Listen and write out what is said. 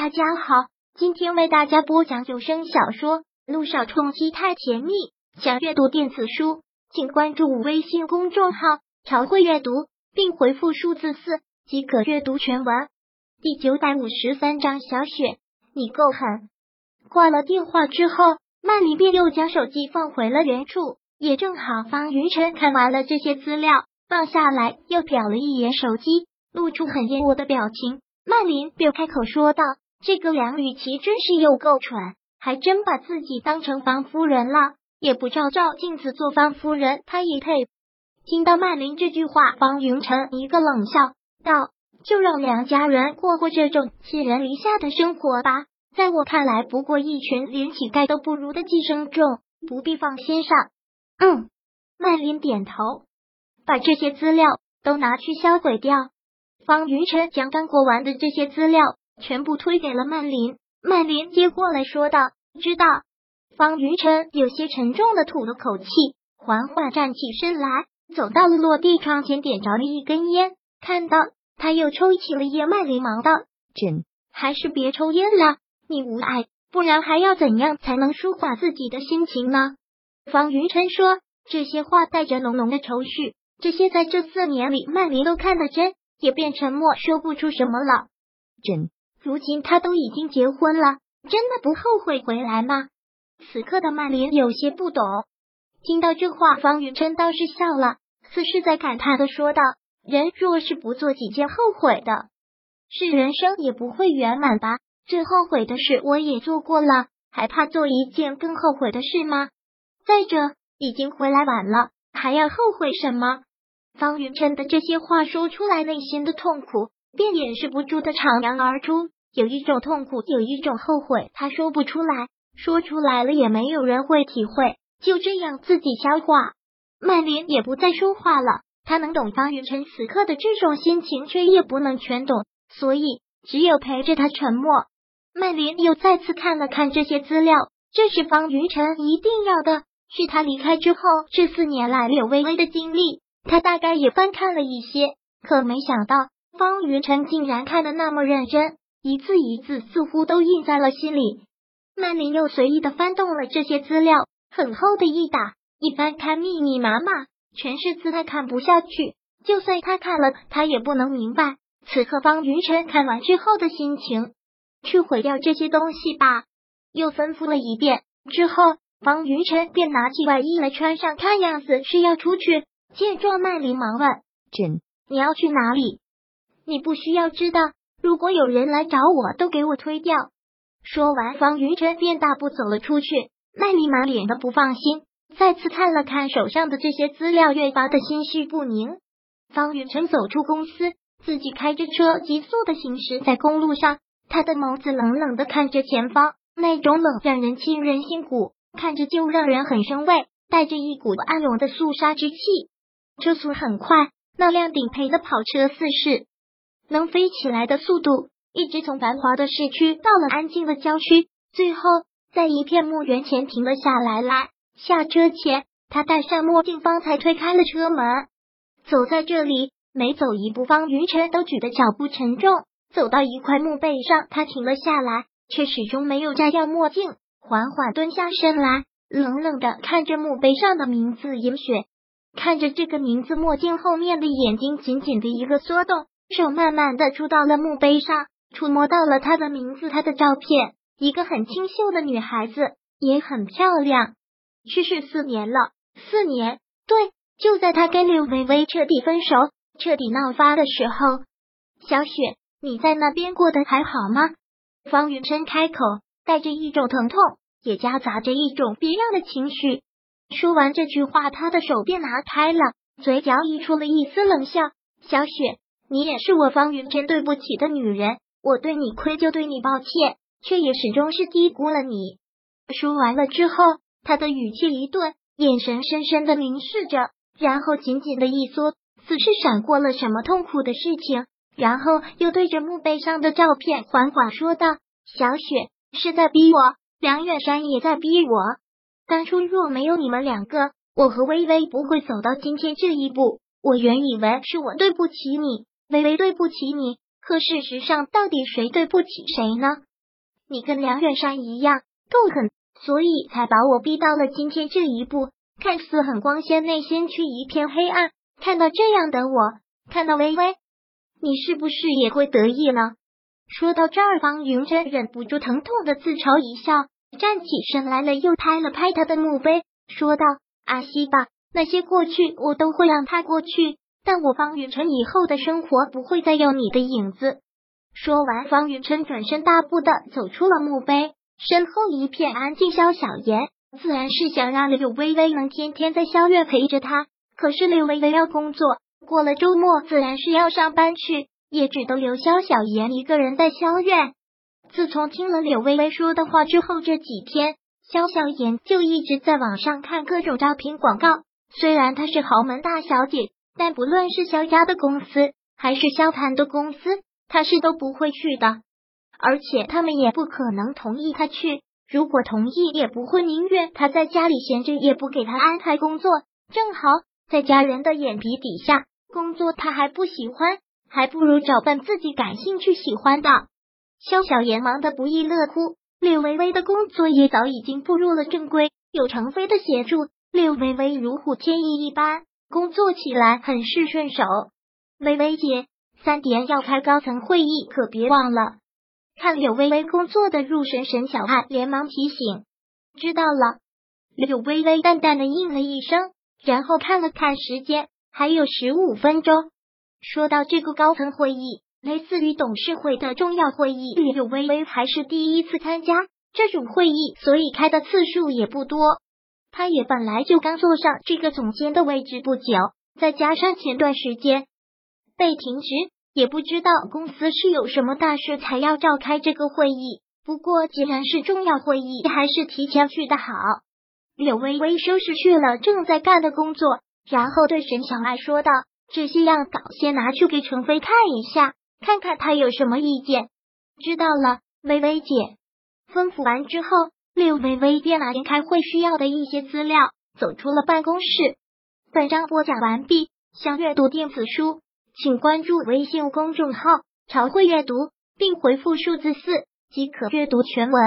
大家好，今天为大家播讲有声小说《路上冲击太甜蜜》。想阅读电子书，请关注微信公众号“朝会阅读”，并回复数字四即可阅读全文。第九百五十三章，小雪，你够狠！挂了电话之后，曼琳便又将手机放回了原处。也正好，方云晨看完了这些资料，放下来又瞟了一眼手机，露出很厌恶的表情。曼琳便开口说道：“这个梁雨琪真是又够蠢，还真把自己当成方夫人了，也不照照镜子做方夫人，她也配？”听到曼琳这句话，方云晨一个冷笑道：“就让梁家人过过这种寄人篱下的生活吧，在我看来，不过一群连乞丐都不如的寄生虫，不必放心上。”嗯，曼琳点头，把这些资料都拿去销毁掉。方云晨将刚过完的这些资料全部推给了曼琳，曼琳接过来说道：“知道。”方云晨有些沉重的吐了口气，缓缓站起身来，走到了落地窗前，点着了一根烟。看到他又抽起了烟，曼琳忙道：“朕还是别抽烟了，你无碍，不然还要怎样才能舒缓自己的心情呢？”方云晨说这些话带着浓浓的愁绪，这些在这四年里，曼琳都看得真。也变沉默，说不出什么了。朕，如今他都已经结婚了，真的不后悔回来吗？此刻的曼琳有些不懂。听到这话，方云琛倒是笑了，似是在感叹的说道：“人若是不做几件后悔的事，人生也不会圆满吧？最后悔的事我也做过了，还怕做一件更后悔的事吗？再者，已经回来晚了，还要后悔什么？”方云琛的这些话说出来，内心的痛苦便掩饰不住的徜徉而出。有一种痛苦，有一种后悔，他说不出来，说出来了也没有人会体会。就这样自己消化。曼琳也不再说话了，他能懂方云晨此刻的这种心情，却也不能全懂，所以只有陪着他沉默。曼琳又再次看了看这些资料，这是方云晨一定要的，是他离开之后这四年来柳微微的经历。他大概也翻看了一些，可没想到方云晨竟然看得那么认真，一字一字似乎都印在了心里。曼琳又随意的翻动了这些资料，很厚的一沓，一翻开密密麻麻，全是字，他看不下去。就算他看了，他也不能明白此刻方云晨看完之后的心情。去毁掉这些东西吧，又吩咐了一遍之后，方云晨便拿起外衣来穿上，看样子是要出去。见状，曼琳忙问：“朕，你要去哪里？你不需要知道。如果有人来找我，都给我推掉。”说完，方云晨便大步走了出去。曼琳满脸的不放心，再次看了看手上的这些资料，越发的心绪不宁。方云晨走出公司，自己开着车急速的行驶在公路上，他的眸子冷冷的看着前方，那种冷让人沁人心骨，看着就让人很生畏，带着一股暗涌的肃杀之气。车速很快，那辆顶配的跑车似是能飞起来的速度，一直从繁华的市区到了安静的郊区，最后在一片墓园前停了下来。来下车前，他戴上墨镜，方才推开了车门。走在这里，每走一步，方云晨都觉得脚步沉重。走到一块墓碑上，他停了下来，却始终没有摘掉墨镜，缓缓蹲下身来，冷冷的看着墓碑上的名字“银雪”。看着这个名字，墨镜后面的眼睛紧紧的一个缩动，手慢慢的触到了墓碑上，触摸到了他的名字，他的照片，一个很清秀的女孩子，也很漂亮。去世四年了，四年，对，就在他跟柳微微彻底分手、彻底闹发的时候。小雪，你在那边过得还好吗？方云琛开口，带着一种疼痛，也夹杂着一种别样的情绪。说完这句话，他的手便拿开了，嘴角溢出了一丝冷笑。小雪，你也是我方云琛对不起的女人，我对你愧疚，对你抱歉，却也始终是低估了你。说完了之后，他的语气一顿，眼神深深的凝视着，然后紧紧的一缩，似是闪过了什么痛苦的事情，然后又对着墓碑上的照片缓缓说道：“小雪是在逼我，梁远山也在逼我。”当初若没有你们两个，我和微微不会走到今天这一步。我原以为是我对不起你，微微对不起你，可事实上，到底谁对不起谁呢？你跟梁远山一样够狠，所以才把我逼到了今天这一步。看似很光鲜，内心却一片黑暗。看到这样的我，看到微微，你是不是也会得意呢？说到这儿，方云珍忍不住疼痛的自嘲一笑，站起身来了，又拍了拍他的墓碑，说道：“阿西吧，那些过去我都会让它过去，但我方云晨以后的生活不会再有你的影子。”说完，方云晨转身大步的走出了墓碑，身后一片安静。萧小言自然是想让柳微微能天天在萧院陪着他，可是柳微微要工作，过了周末自然是要上班去，也只得留萧小言一个人在萧院。自从听了柳微微说的话之后，这几天萧小言就一直在网上看各种招聘广告。虽然她是豪门大小姐，但不论是萧家的公司还是萧谈的公司。他是都不会去的，而且他们也不可能同意他去。如果同意，也不会宁愿他在家里闲着，也不给他安排工作。正好在家人的眼皮底下工作，他还不喜欢，还不如找份自己感兴趣、喜欢的。肖小妍忙得不亦乐乎，柳微微的工作也早已经步入了正规，有程飞的协助，柳微微如虎添翼一般，工作起来很是顺手。微微姐。三点要开高层会议，可别忘了。看柳微微工作的入神，沈小爱连忙提醒：“知道了。”柳微微淡淡的应了一声，然后看了看时间，还有十五分钟。说到这个高层会议，类似于董事会的重要会议，柳微微还是第一次参加这种会议，所以开的次数也不多。他也本来就刚坐上这个总监的位置不久，再加上前段时间。被停职，也不知道公司是有什么大事才要召开这个会议。不过既然是重要会议，还是提前去的好。柳微微收拾去了正在干的工作，然后对沈小爱说道：“这些样稿先拿去给程飞看一下，看看他有什么意见。”知道了，微微姐。吩咐完之后，六微微电脑前开会需要的一些资料，走出了办公室。本章播讲完毕，想阅读电子书。请关注微信公众号“朝会阅读”，并回复数字四即可阅读全文。